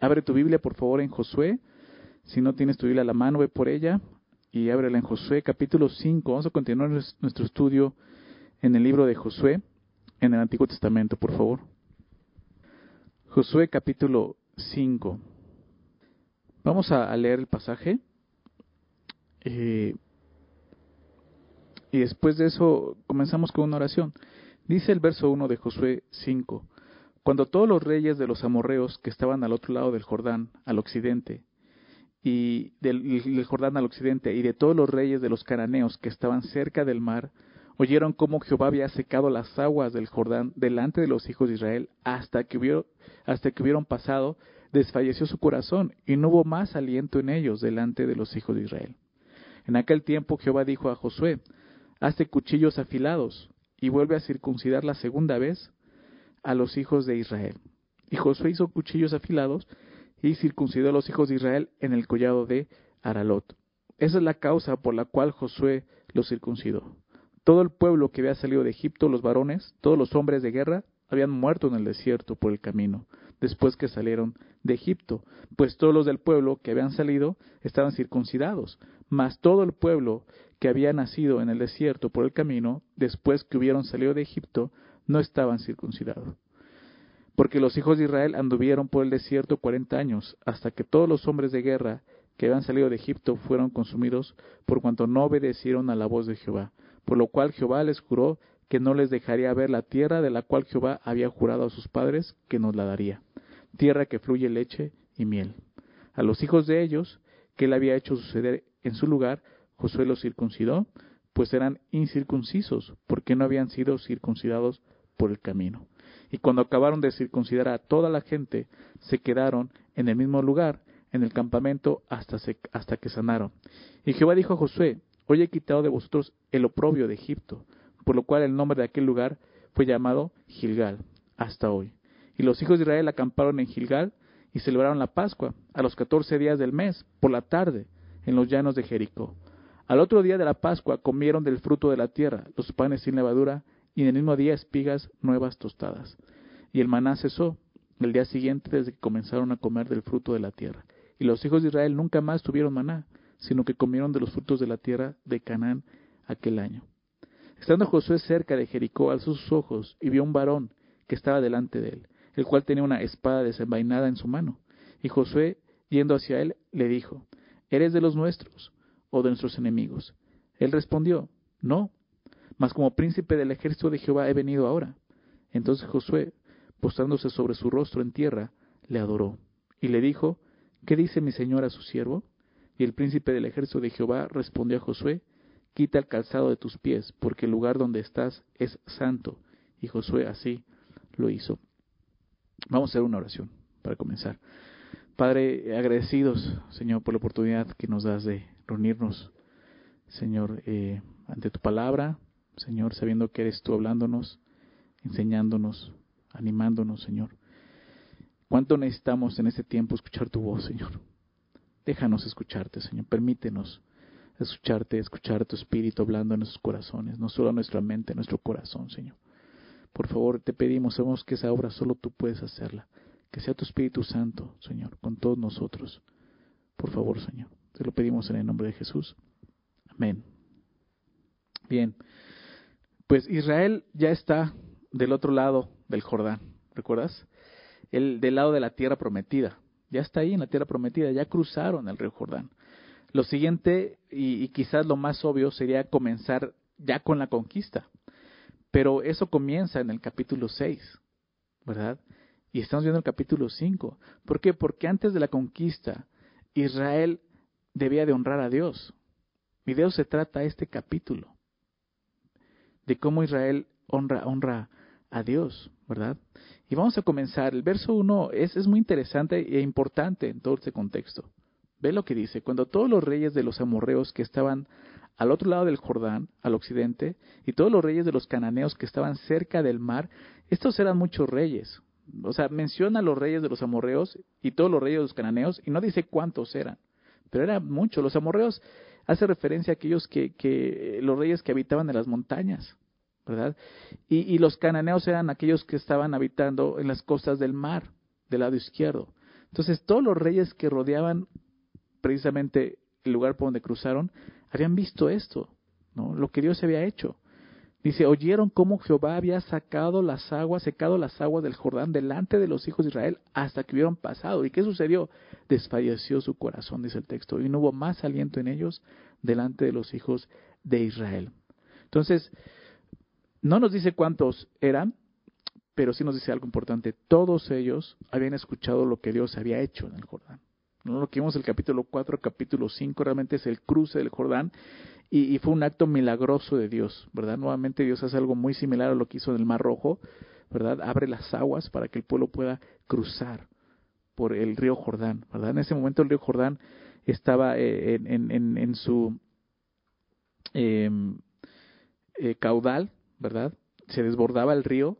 Abre tu Biblia, por favor, en Josué. Si no tienes tu Biblia a la mano, ve por ella y ábrela en Josué capítulo 5. Vamos a continuar nuestro estudio en el libro de Josué, en el Antiguo Testamento, por favor. Josué capítulo 5. Vamos a, leer el pasaje. Eh, y después de eso comenzamos con una oración. Dice el verso 1 de Josué 5. Cuando todos los reyes de los amorreos que estaban al otro lado del Jordán, al occidente, y del, Jordán al occidente, y de todos los reyes de los cananeos que estaban cerca del mar, oyeron cómo Jehová había secado las aguas del Jordán delante de los hijos de Israel hasta que, hubieron, hasta que hubieron pasado, desfalleció su corazón y no hubo más aliento en ellos delante de los hijos de Israel. En aquel tiempo Jehová dijo a Josué, hazte cuchillos afilados y vuelve a circuncidar la segunda vez a los hijos de Israel. Y Josué hizo cuchillos afilados y circuncidó a los hijos de Israel en el collado de Aralot. Esa es la causa por la cual Josué los circuncidó. Todo el pueblo que había salido de Egipto, los varones, todos los hombres de guerra, habían muerto en el desierto por el camino, después que salieron de Egipto, pues todos los del pueblo que habían salido estaban circuncidados, mas todo el pueblo que había nacido en el desierto por el camino, después que hubieron salido de Egipto, no estaban circuncidados. Porque los hijos de Israel anduvieron por el desierto cuarenta años, hasta que todos los hombres de guerra que habían salido de Egipto fueron consumidos por cuanto no obedecieron a la voz de Jehová, por lo cual Jehová les juró que no les dejaría ver la tierra de la cual Jehová había jurado a sus padres que nos la daría, tierra que fluye leche y miel. A los hijos de ellos, que él había hecho suceder en su lugar, Josué los circuncidó, pues eran incircuncisos, porque no habían sido circuncidados por el camino. Y cuando acabaron de circuncidar a toda la gente, se quedaron en el mismo lugar, en el campamento, hasta, hasta que sanaron. Y Jehová dijo a Josué, Hoy he quitado de vosotros el oprobio de Egipto, por lo cual el nombre de aquel lugar fue llamado Gilgal, hasta hoy. Y los hijos de Israel acamparon en Gilgal y celebraron la Pascua a los catorce días del mes, por la tarde, en los llanos de Jericó. Al otro día de la Pascua comieron del fruto de la tierra, los panes sin levadura, y en el mismo día espigas nuevas tostadas. Y el maná cesó el día siguiente desde que comenzaron a comer del fruto de la tierra. Y los hijos de Israel nunca más tuvieron maná, sino que comieron de los frutos de la tierra de Canaán aquel año. Estando Josué cerca de Jericó, alzó sus ojos y vio un varón que estaba delante de él, el cual tenía una espada desenvainada en su mano. Y Josué, yendo hacia él, le dijo, ¿Eres de los nuestros? o de nuestros enemigos? Él respondió, No, mas como príncipe del ejército de Jehová he venido ahora. Entonces Josué, postrándose sobre su rostro en tierra, le adoró, y le dijo, ¿Qué dice mi señor a su siervo? Y el príncipe del ejército de Jehová respondió a Josué, Quita el calzado de tus pies, porque el lugar donde estás es santo. Y Josué así lo hizo. Vamos a hacer una oración para comenzar. Padre, agradecidos, Señor, por la oportunidad que nos das de reunirnos, Señor, eh, ante tu palabra, Señor, sabiendo que eres tú hablándonos, enseñándonos, animándonos, Señor. ¿Cuánto necesitamos en este tiempo escuchar tu voz, Señor? Déjanos escucharte, Señor. Permítenos escucharte, escuchar tu espíritu hablando en nuestros corazones, no solo en nuestra mente, en nuestro corazón, Señor. Por favor, te pedimos, sabemos que esa obra solo tú puedes hacerla. Que sea tu Espíritu Santo, Señor, con todos nosotros. Por favor, Señor. Te lo pedimos en el nombre de Jesús. Amén. Bien, pues Israel ya está del otro lado del Jordán, ¿recuerdas? El del lado de la tierra prometida. Ya está ahí en la tierra prometida, ya cruzaron el río Jordán. Lo siguiente, y, y quizás lo más obvio, sería comenzar ya con la conquista. Pero eso comienza en el capítulo 6, ¿verdad? Y estamos viendo el capítulo 5. ¿Por qué? Porque antes de la conquista, Israel debía de honrar a Dios. Mi Dios se trata este capítulo, de cómo Israel honra, honra a Dios, ¿verdad? Y vamos a comenzar. El verso 1 es, es muy interesante e importante en todo este contexto. Ve lo que dice. Cuando todos los reyes de los amorreos que estaban al otro lado del Jordán, al occidente, y todos los reyes de los cananeos que estaban cerca del mar, estos eran muchos reyes. O sea, menciona a los reyes de los amorreos y todos los reyes de los cananeos, y no dice cuántos eran, pero eran muchos. Los amorreos hace referencia a aquellos que, que los reyes que habitaban en las montañas, ¿verdad? Y, y los cananeos eran aquellos que estaban habitando en las costas del mar, del lado izquierdo. Entonces todos los reyes que rodeaban precisamente el lugar por donde cruzaron, habían visto esto, ¿no? Lo que Dios había hecho. Dice, oyeron cómo Jehová había sacado las aguas, secado las aguas del Jordán delante de los hijos de Israel hasta que hubieron pasado. ¿Y qué sucedió? Desfalleció su corazón, dice el texto, y no hubo más aliento en ellos delante de los hijos de Israel. Entonces, no nos dice cuántos eran, pero sí nos dice algo importante. Todos ellos habían escuchado lo que Dios había hecho en el Jordán. ¿No? Lo que vimos el capítulo 4, capítulo 5, realmente es el cruce del Jordán y, fue un acto milagroso de Dios, ¿verdad? Nuevamente Dios hace algo muy similar a lo que hizo en el Mar Rojo, ¿verdad? Abre las aguas para que el pueblo pueda cruzar por el río Jordán, ¿verdad? En ese momento el río Jordán estaba eh, en, en, en, su em, eh, caudal, ¿verdad? Se desbordaba el río.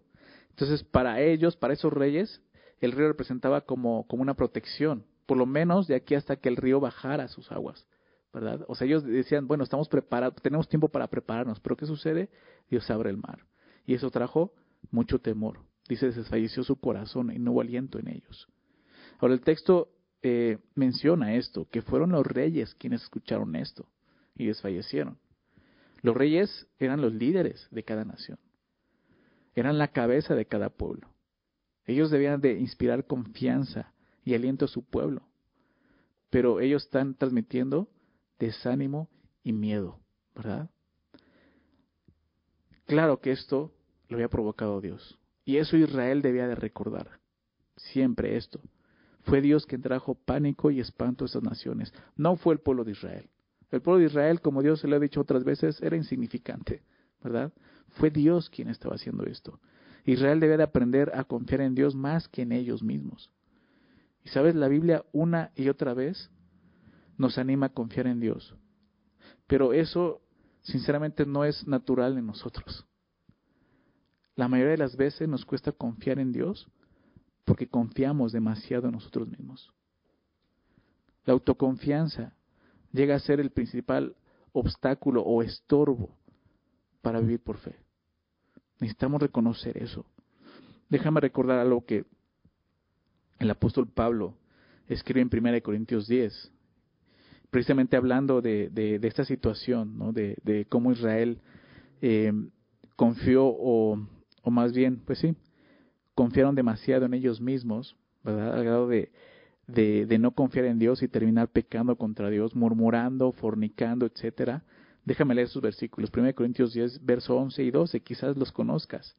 Entonces, para ellos, para esos reyes, el río representaba como, como una protección, por lo menos de aquí hasta que el río bajara sus aguas, ¿verdad? O sea, ellos decían, bueno, estamos preparados, tenemos tiempo para prepararnos, pero ¿qué sucede? Dios abre el mar. Y eso trajo mucho temor. Dice, desfalleció su corazón y no hubo aliento en ellos. Ahora, el texto eh, menciona esto, que fueron los reyes quienes escucharon esto y desfallecieron. Los reyes eran los líderes de cada nación, eran la cabeza de cada pueblo. Ellos debían de inspirar confianza y aliento a su pueblo. Pero ellos están transmitiendo desánimo y miedo, ¿verdad? Claro que esto lo había provocado Dios. Y eso Israel debía de recordar. Siempre esto. Fue Dios quien trajo pánico y espanto a estas naciones. No fue el pueblo de Israel. El pueblo de Israel, como Dios se lo ha dicho otras veces, era insignificante, ¿verdad? Fue Dios quien estaba haciendo esto. Israel debía de aprender a confiar en Dios más que en ellos mismos. Y sabes, la Biblia una y otra vez nos anima a confiar en Dios. Pero eso, sinceramente, no es natural en nosotros. La mayoría de las veces nos cuesta confiar en Dios porque confiamos demasiado en nosotros mismos. La autoconfianza llega a ser el principal obstáculo o estorbo para vivir por fe. Necesitamos reconocer eso. Déjame recordar algo que el apóstol Pablo escribe en 1 Corintios 10, precisamente hablando de, esta situación, ¿no? de, cómo Israel eh, confió, o, más bien, pues sí, confiaron demasiado en ellos mismos, ¿verdad? Al grado de, de, de, no confiar en Dios y terminar pecando contra Dios, murmurando, fornicando, etcétera. Déjame leer sus versículos. 1 Corintios 10, verso 11 y 12, quizás los conozcas.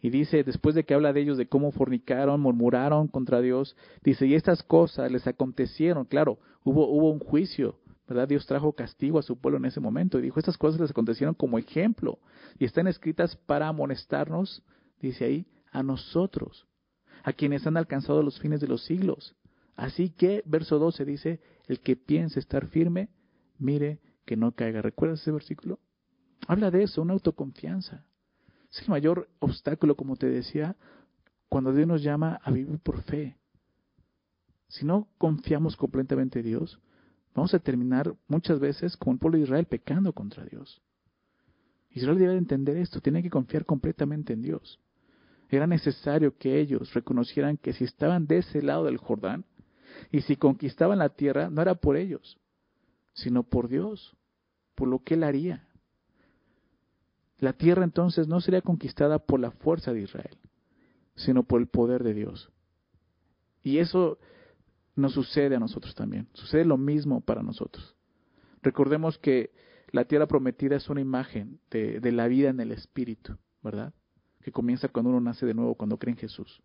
Y dice, después de que habla de ellos, de cómo fornicaron, murmuraron contra Dios, dice, y estas cosas les acontecieron, claro, hubo, hubo un juicio, ¿verdad? Dios trajo castigo a su pueblo en ese momento y dijo, estas cosas les acontecieron como ejemplo y están escritas para amonestarnos, dice ahí, a nosotros, a quienes han alcanzado los fines de los siglos. Así que, verso 12 dice, el que piense estar firme, mire que no caiga. ¿Recuerdas ese versículo? Habla de eso, una autoconfianza. Es el mayor obstáculo, como te decía, cuando Dios nos llama a vivir por fe. Si no confiamos completamente en Dios, vamos a terminar muchas veces como el pueblo de Israel pecando contra Dios. Israel debe entender esto, tiene que confiar completamente en Dios. Era necesario que ellos reconocieran que si estaban de ese lado del Jordán y si conquistaban la tierra, no era por ellos, sino por Dios, por lo que Él haría. La tierra entonces no sería conquistada por la fuerza de Israel, sino por el poder de Dios. Y eso nos sucede a nosotros también. Sucede lo mismo para nosotros. Recordemos que la tierra prometida es una imagen de, la vida en el Espíritu, ¿verdad? Que comienza cuando uno nace de nuevo, cuando cree en Jesús.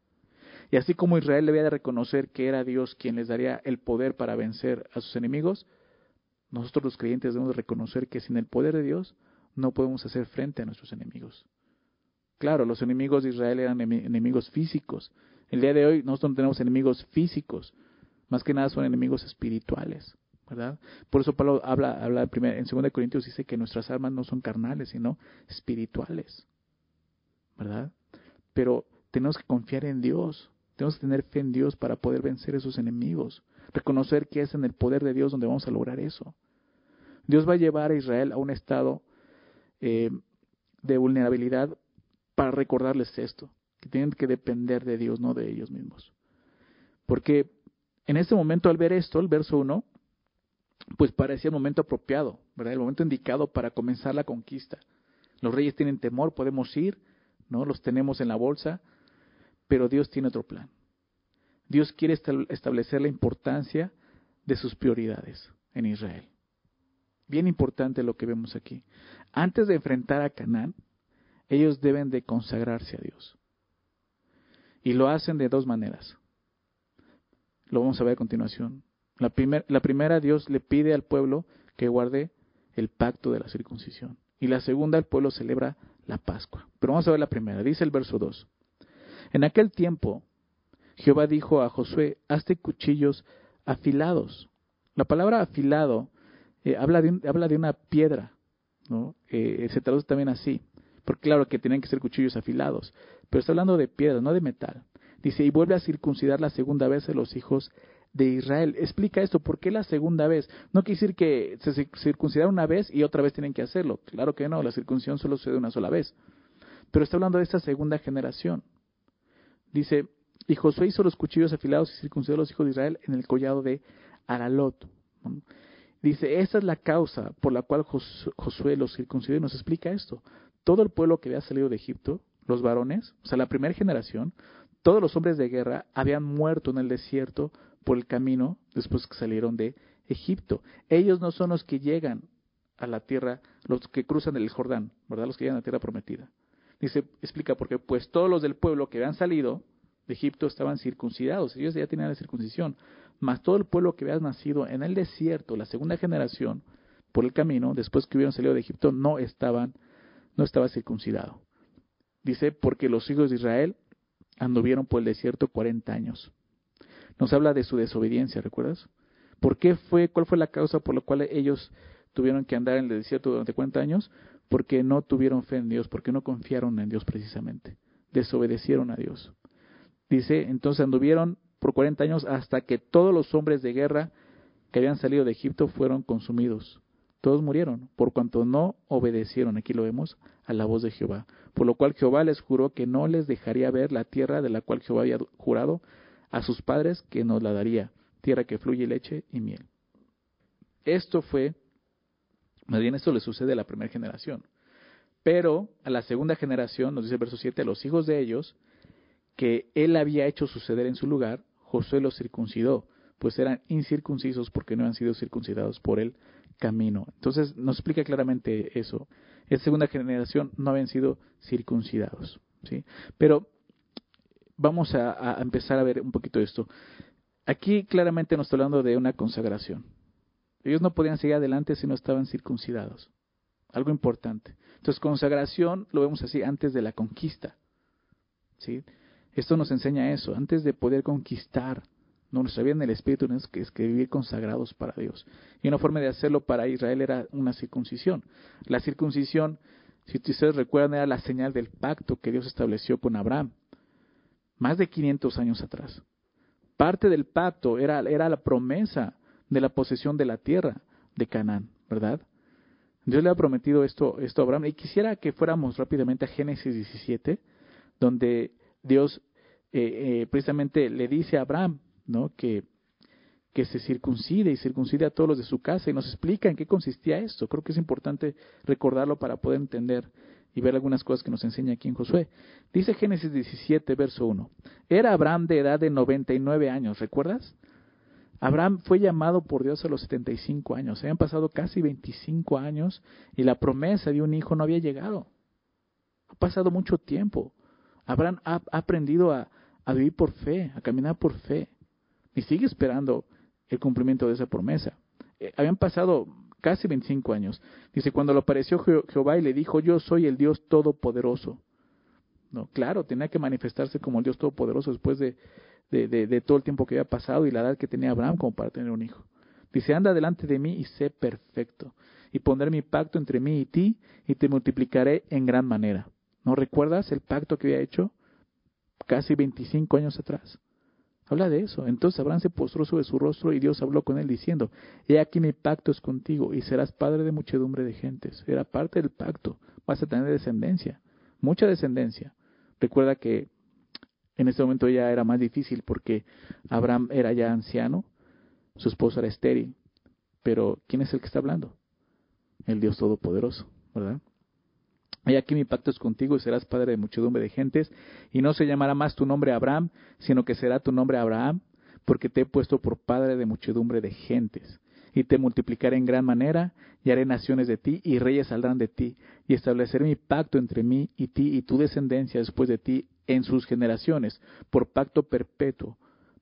Y así como Israel debía de reconocer que era Dios quien les daría el poder para vencer a sus enemigos, nosotros los creyentes debemos de reconocer que sin el poder de Dios no podemos hacer frente a nuestros enemigos. Claro, los enemigos de Israel eran enemigos físicos. El día de hoy nosotros no tenemos enemigos físicos, más que nada son enemigos espirituales, ¿verdad? Por eso Pablo habla, habla en 2 Corintios dice que nuestras armas no son carnales, sino espirituales, ¿verdad? Pero tenemos que confiar en Dios, tenemos que tener fe en Dios para poder vencer esos enemigos, reconocer que es en el poder de Dios donde vamos a lograr eso. Dios va a llevar a Israel a un estado eh, de vulnerabilidad para recordarles esto, que tienen que depender de Dios, no de ellos mismos. Porque en este momento al ver esto, el verso 1, pues parecía el momento apropiado, ¿verdad? El momento indicado para comenzar la conquista. Los reyes tienen temor, podemos ir, ¿no? Los tenemos en la bolsa, pero Dios tiene otro plan. Dios quiere establecer la importancia de sus prioridades en Israel. Bien importante lo que vemos aquí. Antes de enfrentar a Canaán, ellos deben de consagrarse a Dios. Y lo hacen de dos maneras. Lo vamos a ver a continuación. La, la primera, Dios le pide al pueblo que guarde el pacto de la circuncisión. Y la segunda, el pueblo celebra la Pascua. Pero vamos a ver la primera. Dice el verso 2. En aquel tiempo, Jehová dijo a Josué, hazte cuchillos afilados. La palabra afilado eh, habla, de, habla de una piedra, ¿no? Eh, se traduce también así, porque claro que tienen que ser cuchillos afilados, pero está hablando de piedra, no de metal. Dice, y vuelve a circuncidar la segunda vez a los hijos de Israel. Explica esto, ¿por qué la segunda vez? No quiere decir que se circuncidaron una vez y otra vez tienen que hacerlo. Claro que no, la circuncisión solo sucede una sola vez. Pero está hablando de esta segunda generación. Dice, y Josué hizo los cuchillos afilados y circuncidó a los hijos de Israel en el collado de Aralot. Dice, esa es la causa por la cual Josué los circuncidó y nos explica esto. Todo el pueblo que había salido de Egipto, los varones, o sea, la primera generación, todos los hombres de guerra habían muerto en el desierto por el camino después que salieron de Egipto. Ellos no son los que llegan a la tierra, los que cruzan el Jordán, ¿verdad? Los que llegan a la tierra prometida. Dice, explica por qué, pues todos los del pueblo que habían salido de Egipto estaban circuncidados, ellos ya tenían la circuncisión, mas todo el pueblo que había nacido en el desierto, la segunda generación, por el camino, después que hubieron salido de Egipto, no estaban, no estaba circuncidado. Dice, porque los hijos de Israel anduvieron por el desierto cuarenta años. Nos habla de su desobediencia, ¿recuerdas? ¿Por qué fue, cuál fue la causa por la cual ellos tuvieron que andar en el desierto durante 40 años? Porque no tuvieron fe en Dios, porque no confiaron en Dios precisamente. Desobedecieron a Dios. Dice, entonces anduvieron por 40 años hasta que todos los hombres de guerra que habían salido de Egipto fueron consumidos. Todos murieron, por cuanto no obedecieron, aquí lo vemos, a la voz de Jehová. Por lo cual Jehová les juró que no les dejaría ver la tierra de la cual Jehová había jurado a sus padres que nos la daría, tierra que fluye leche y miel. Esto fue, más bien esto le sucede a la primera generación. Pero a la segunda generación, nos dice el verso 7, a los hijos de ellos, que él había hecho suceder en su lugar, Josué los circuncidó, pues eran incircuncisos porque no han sido circuncidados por el camino. Entonces nos explica claramente eso. En segunda generación no habían sido circuncidados. ¿sí? Pero vamos a, empezar a ver un poquito esto. Aquí claramente nos está hablando de una consagración. Ellos no podían seguir adelante si no estaban circuncidados. Algo importante. Entonces, consagración lo vemos así antes de la conquista. ¿sí? Esto nos enseña eso. Antes de poder conquistar, no nos sabían el Espíritu, que es que vivir consagrados para Dios. Y una forma de hacerlo para Israel era una circuncisión. La circuncisión, si ustedes recuerdan, era la señal del pacto que Dios estableció con Abraham más de 500 años atrás. Parte del pacto era, era la promesa de la posesión de la tierra de Canaán, ¿verdad? Dios le ha prometido esto, esto a Abraham. Y quisiera que fuéramos rápidamente a Génesis 17, donde Dios eh, eh, precisamente le dice a Abraham ¿no? que, que se circuncide y circuncide a todos los de su casa y nos explica en qué consistía esto. Creo que es importante recordarlo para poder entender y ver algunas cosas que nos enseña aquí en Josué. Dice Génesis 17, verso 1. Era Abraham de edad de 99 años, ¿recuerdas? Abraham fue llamado por Dios a los 75 años. Habían pasado casi 25 años y la promesa de un hijo no había llegado. Ha pasado mucho tiempo. Abraham ha, aprendido a, vivir por fe, a caminar por fe. Y sigue esperando el cumplimiento de esa promesa. Eh, habían pasado casi 25 años. Dice, cuando lo apareció Jehová y le dijo, yo soy el Dios Todopoderoso. No, claro, tenía que manifestarse como el Dios Todopoderoso después de, de, de, todo el tiempo que había pasado y la edad que tenía Abraham como para tener un hijo. Dice, anda delante de mí y sé perfecto, y pondré mi pacto entre mí y ti, y te multiplicaré en gran manera. ¿No recuerdas el pacto que había hecho casi 25 años atrás? Habla de eso. Entonces Abraham se postró sobre su rostro y Dios habló con él diciendo, He aquí mi pacto es contigo y serás padre de muchedumbre de gentes. Era parte del pacto. Vas a tener descendencia, mucha descendencia. Recuerda que En ese momento ya era más difícil porque Abraham era ya anciano, su esposa era estéril. Pero ¿quién es el que está hablando? El Dios Todopoderoso, ¿verdad? Y aquí mi pacto es contigo y serás padre de muchedumbre de gentes, y no se llamará más tu nombre Abraham, sino que será tu nombre Abraham, porque te he puesto por padre de muchedumbre de gentes. Y te multiplicaré en gran manera, y haré naciones de ti, y reyes saldrán de ti, y estableceré mi pacto entre mí y ti y tu descendencia después de ti en sus generaciones, por pacto perpetuo,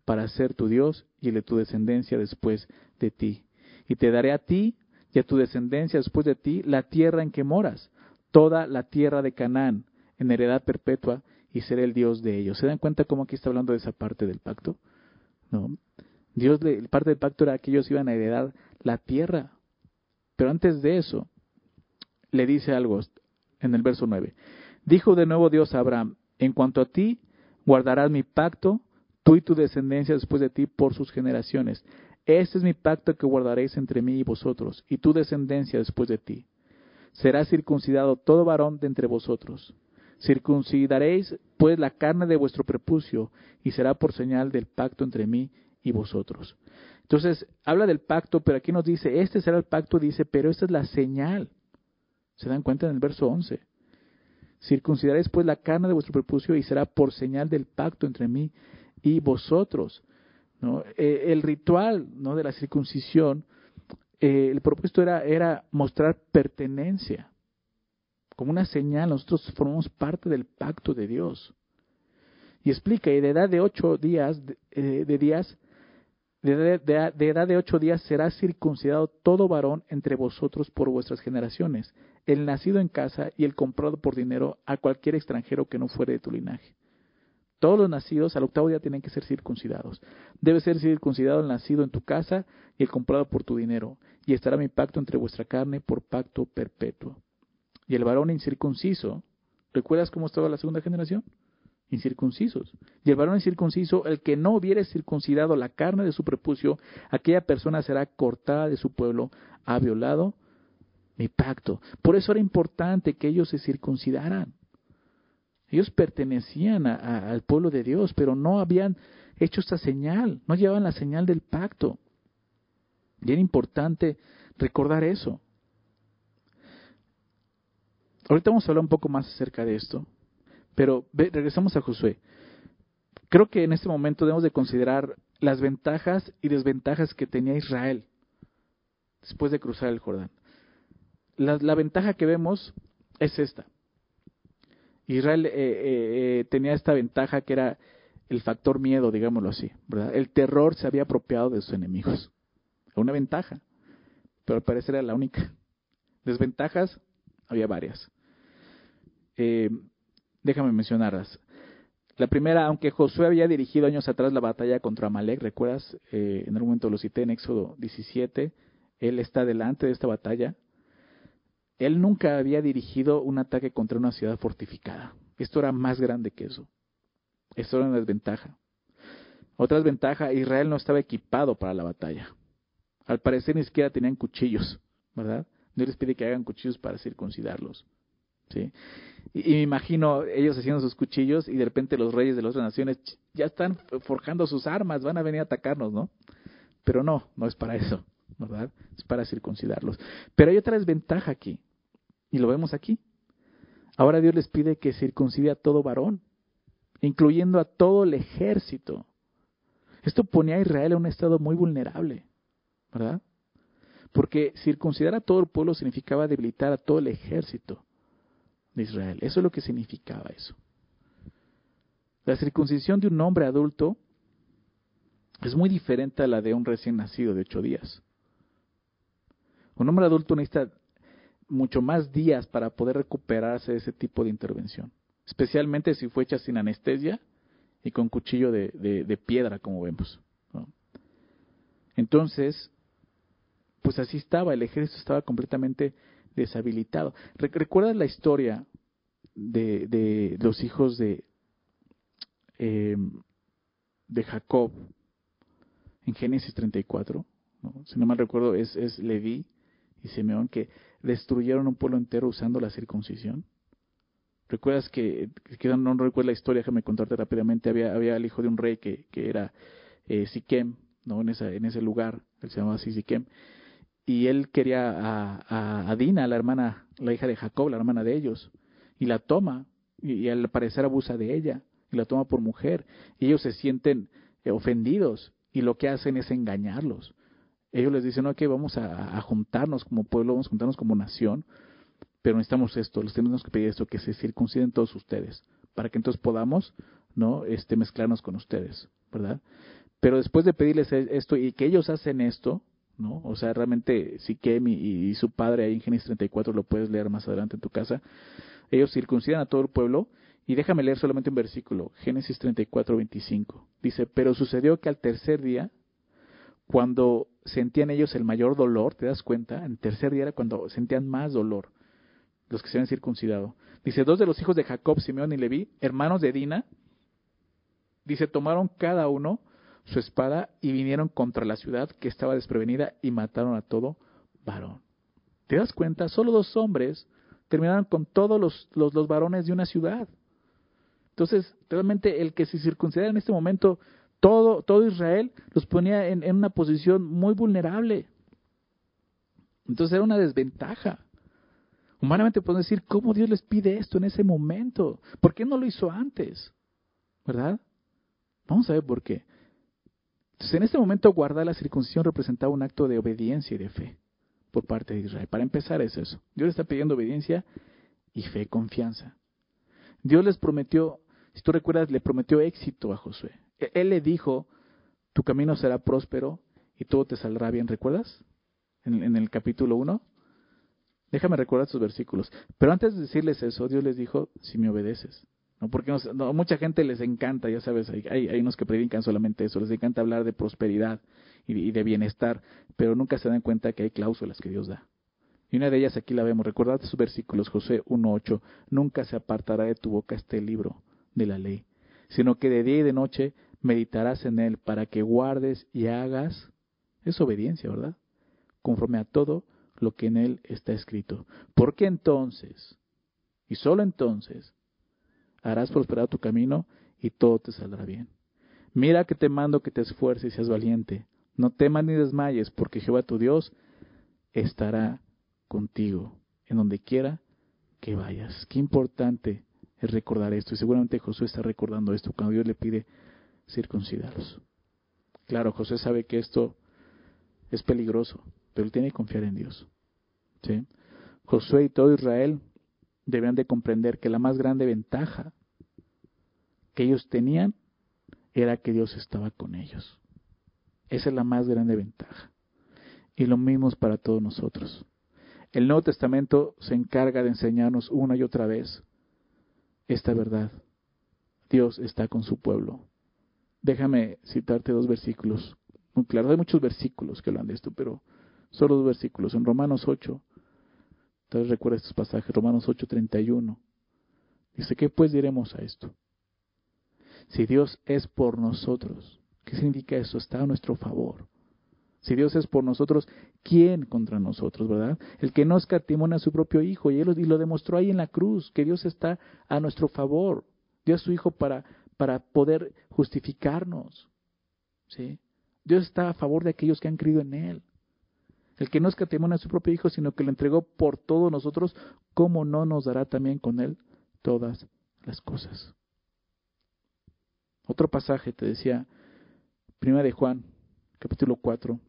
para ser tu Dios y el de tu descendencia después de ti. Y te daré a ti y a tu descendencia después de ti la tierra en que moras, toda la tierra de Canaán, en heredad perpetua, y seré el Dios de ellos. ¿Se dan cuenta cómo aquí está hablando de esa parte del pacto? No. Dios, parte del pacto era que ellos iban a heredar la tierra. Pero antes de eso, le dice algo en el verso 9. Dijo de nuevo Dios a Abraham, en cuanto a ti, guardarás mi pacto, tú y tu descendencia después de ti por sus generaciones. Este es mi pacto que guardaréis entre mí y vosotros, y tu descendencia después de ti. Será circuncidado todo varón de entre vosotros. Circuncidaréis pues la carne de vuestro prepucio, y será por señal del pacto entre mí y vosotros. Entonces, habla del pacto, pero aquí nos dice, este será el pacto, dice, pero esta es la señal. ¿Se dan cuenta en el verso 11? Circuncidaréis pues la carne de vuestro prepucio y será por señal del pacto entre mí y vosotros. ¿no? Eh, el ritual ¿no? de la circuncisión, eh, el propósito era, era mostrar pertenencia. Como una señal, nosotros formamos parte del pacto de Dios. Y explica, y de edad de ocho días, de, eh, días, de, de, edad de ocho días será circuncidado todo varón entre vosotros por vuestras generaciones, el nacido en casa y el comprado por dinero a cualquier extranjero que no fuere de tu linaje. Todos los nacidos al octavo día tienen que ser circuncidados. Debe ser circuncidado el nacido en tu casa y el comprado por tu dinero, y estará mi pacto entre vuestra carne por pacto perpetuo. Y el varón incircunciso, ¿recuerdas cómo estaba la segunda generación? Incircuncisos. Y el varón incircunciso, el que no hubiere circuncidado la carne de su prepucio, aquella persona será cortada de su pueblo, ha violado mi pacto. Por eso era importante que ellos se circuncidaran. Ellos pertenecían al pueblo de Dios, pero no habían hecho esta señal, no llevaban la señal del pacto. Y era importante recordar eso. Ahorita vamos a hablar un poco más acerca de esto, pero regresamos a Josué. Creo que en este momento debemos de considerar las ventajas y desventajas que tenía Israel después de cruzar el Jordán la, ventaja que vemos es esta. Israel eh, eh, eh, tenía esta ventaja que era el factor miedo, digámoslo así, ¿verdad? El terror se había apropiado de sus enemigos. Una ventaja, pero al parecer era la única. Desventajas, había varias. déjame mencionarlas. La primera, aunque Josué había dirigido años atrás la batalla contra Amalek, ¿recuerdas? en algún momento lo cité en Éxodo 17, él está delante de esta batalla, él nunca había dirigido un ataque contra una ciudad fortificada. Esto era más grande que eso. Esto era una desventaja. Otra desventaja, Israel no estaba equipado para la batalla. Al parecer ni siquiera tenían cuchillos, ¿verdad? No les pide que hagan cuchillos para circuncidarlos. ¿sí? Y, me imagino ellos haciendo sus cuchillos y de repente los reyes de las otras naciones ya están forjando sus armas, van a venir a atacarnos, ¿no? Pero no, no es para eso, ¿verdad? Es para circuncidarlos. Pero hay otra desventaja aquí. Y lo vemos aquí. Ahora Dios les pide que circuncide a todo varón, incluyendo a todo el ejército. Esto ponía a Israel en un estado muy vulnerable, ¿verdad? Porque circuncidar a todo el pueblo significaba debilitar a todo el ejército de Israel. Eso es lo que significaba eso. La circuncisión de un hombre adulto es muy diferente a la de un recién nacido de ocho días. Un hombre adulto necesita mucho más días para poder recuperarse de ese tipo de intervención, especialmente si fue hecha sin anestesia y con cuchillo de, piedra, como vemos. Entonces, pues así estaba, el ejército estaba completamente deshabilitado. ¿Recuerdas la historia de, de los hijos de, em, de Jacob en Génesis 34? Si no mal recuerdo, es, es Leví y Simeón que destruyeron un pueblo entero usando la circuncisión. Recuerdas que, que no, recuerdo la historia, déjame contarte rápidamente, había, había el hijo de un rey que, que era eh, Siquem, ¿no? En, en ese lugar, él se llamaba así Siquem, y él quería a, a, Dina, la hermana, la hija de Jacob, la hermana de ellos, y la toma, y, al parecer abusa de ella, y la toma por mujer, y ellos se sienten eh, ofendidos, y lo que hacen es engañarlos. Ellos les dicen, que vamos a, a juntarnos como pueblo, vamos a juntarnos como nación, pero necesitamos esto, les tenemos que pedir esto, que se circunciden todos ustedes, para que entonces podamos, ¿no? Este, mezclarnos con ustedes, ¿verdad? Pero después de pedirles e, esto y que ellos hacen esto, ¿no? O sea, realmente Siquem y, y, su padre ahí en Génesis 34 lo puedes leer más adelante en tu casa. Ellos circuncidan a todo el pueblo y déjame leer solamente un versículo, Génesis 34, 25. Dice, pero sucedió que al tercer día, cuando sentían ellos el mayor dolor, ¿te das cuenta? En tercer día era cuando sentían más dolor los que se habían circuncidado. Dice, dos de los hijos de Jacob, Simeón y Leví, hermanos de Dina, dice, tomaron cada uno su espada y vinieron contra la ciudad que estaba desprevenida y mataron a todo varón. ¿Te das cuenta? Solo dos hombres terminaron con todos los, los, varones de una ciudad. Entonces, realmente el que se circuncidara en este momento, todo, todo Israel los ponía en, una posición muy vulnerable. Entonces era una desventaja. Humanamente podemos decir, ¿cómo Dios les pide esto en ese momento? ¿Por qué no lo hizo antes? ¿Verdad? Vamos a ver por qué. Entonces, en este momento guardar la circuncisión representaba un acto de obediencia y de fe por parte de Israel. Para empezar es eso. Dios le está pidiendo obediencia y fe, confianza. Dios les prometió, si tú recuerdas, le prometió éxito a Josué. Él le dijo, tu camino será próspero y todo te saldrá bien. ¿Recuerdas? En, el capítulo 1. Déjame recordar estos versículos. Pero antes de decirles eso, Dios les dijo, si me obedeces. ¿no? Porque no, mucha gente les encanta, ya sabes, hay, hay, unos que predican solamente eso, les encanta hablar de prosperidad y, de bienestar, pero nunca se dan cuenta que hay cláusulas que Dios da. Y una de ellas aquí la vemos. Recordad sus versículos, José 1.8. Nunca se apartará de tu boca este libro de la ley, sino que de día y de noche meditarás en él para que guardes y hagas. Es obediencia, ¿verdad? Conforme a todo lo que en él está escrito. Porque entonces, y solo entonces, harás prosperar tu camino y todo te saldrá bien. Mira que te mando que te esfuerces y seas valiente. No temas ni desmayes, porque Jehová tu Dios estará contigo en donde quiera que vayas. Qué importante es recordar esto. Y seguramente Josué está recordando esto cuando Dios le pide circuncidarlos. Claro, José sabe que esto es peligroso, pero tiene que confiar en Dios. ¿sí? Josué y todo Israel debían de comprender que la más grande ventaja que ellos tenían era que Dios estaba con ellos. Esa es la más grande ventaja. Y lo mismo es para todos nosotros. El Nuevo Testamento se encarga de enseñarnos una y otra vez esta verdad. Dios está con su pueblo. Déjame citarte dos versículos muy claros. Hay muchos versículos que hablan de esto, pero Solo dos versículos. En Romanos 8, tal vez recuerda estos pasajes, Romanos 8, 31. Dice, ¿qué pues diremos a esto? Si Dios es por nosotros, ¿qué significa eso? Está a nuestro favor. Si Dios es por nosotros, ¿quién contra nosotros, verdad? El que no escatimona a su propio Hijo, y, él, y lo demostró ahí en la cruz, que Dios está a nuestro favor. Dio a su Hijo para, para poder justificarnos. ¿sí? Dios está a favor de aquellos que han creído en Él. El que no escatimó a su propio Hijo, sino que lo entregó por todos nosotros, ¿cómo no nos dará también con Él todas las cosas? Otro pasaje te decía, Primera de Juan, capítulo 4,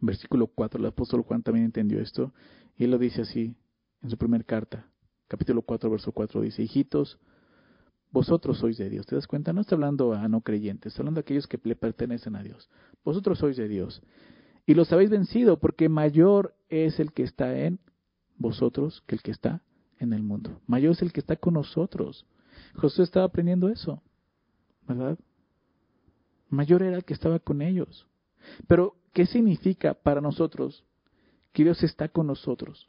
versículo 4, el apóstol Juan también entendió esto, y él lo dice así en su primera carta, capítulo 4, verso 4, dice, hijitos, vosotros sois de Dios. ¿Te das cuenta? No está hablando a no creyentes, está hablando a aquellos que le pertenecen a Dios. Vosotros sois de Dios y los habéis vencido, porque mayor es el que está en vosotros que el que está en el mundo. Mayor es el que está con nosotros. Josué estaba aprendiendo eso, ¿verdad? Mayor era el que estaba con ellos. Pero, ¿qué significa para nosotros que Dios está con nosotros?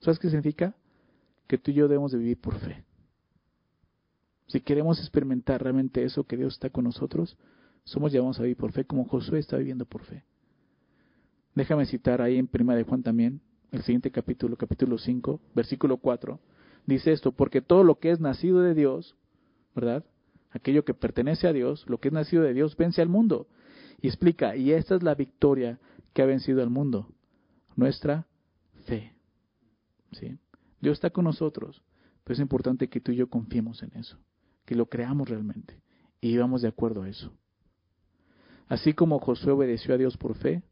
¿Sabes qué significa? Que tú y yo debemos de vivir por fe. Si queremos experimentar realmente eso, que Dios está con nosotros, somos llamados a vivir por fe, como Josué está viviendo por fe. Déjame citar ahí en Prima de Juan también, el siguiente capítulo, capítulo 5, versículo 4. dice esto, porque todo lo que es nacido de Dios, ¿verdad? Aquello que pertenece a Dios, lo que es nacido de Dios, vence al mundo. Y explica, y esta es la victoria que ha vencido al mundo, nuestra fe. ¿Sí? Dios está con nosotros, pero es importante que tú y yo confiemos en eso, que lo creamos realmente y vamos de acuerdo a eso. Así como Josué obedeció a Dios por fe,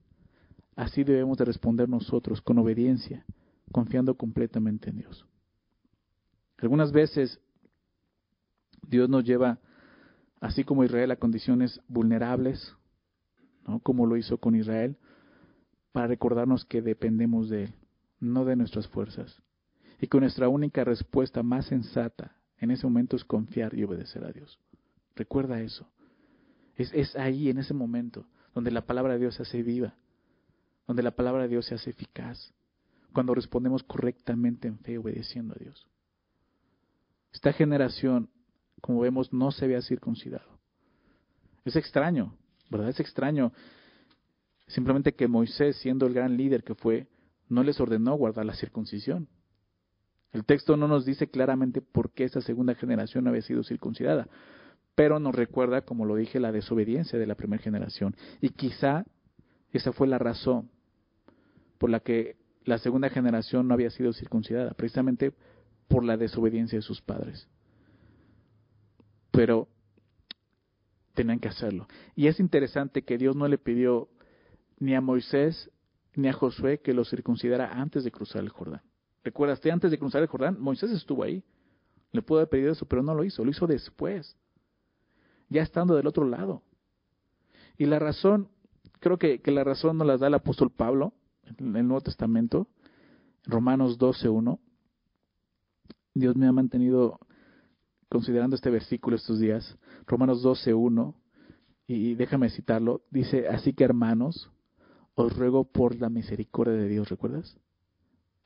así debemos de responder nosotros con obediencia, confiando completamente en Dios. Algunas veces Dios nos lleva, así como Israel, a condiciones vulnerables, ¿no? como lo hizo con Israel, para recordarnos que dependemos de Él, no de nuestras fuerzas, y que nuestra única respuesta más sensata en ese momento es confiar y obedecer a Dios. Recuerda eso. Es, es ahí, en ese momento, donde la palabra de Dios se hace viva, donde la palabra de Dios se hace eficaz, cuando respondemos correctamente en fe, obedeciendo a Dios. Esta generación, como vemos, no se había circuncidado. Es extraño, ¿verdad? Es extraño simplemente que Moisés, siendo el gran líder que fue, no les ordenó guardar la circuncisión. El texto no nos dice claramente por qué esa segunda generación había sido circuncidada, pero nos recuerda, como lo dije, la desobediencia de la primera generación. Y quizá esa fue la razón por la que la segunda generación no había sido circuncidada, precisamente por la desobediencia de sus padres. Pero tenían que hacerlo. Y es interesante que Dios no le pidió ni a Moisés ni a Josué que lo circuncidara antes de cruzar el Jordán. ¿Recuerdas? Antes de cruzar el Jordán, Moisés estuvo ahí. Le pudo haber pedido eso, pero no lo hizo. Lo hizo después. Ya estando del otro lado. Y la razón, creo que, que la razón nos la da el apóstol Pablo en el Nuevo Testamento, Romanos 12.1. Dios me ha mantenido considerando este versículo estos días. Romanos 12.1. Y déjame citarlo. Dice, así que hermanos, os ruego por la misericordia de Dios, ¿recuerdas?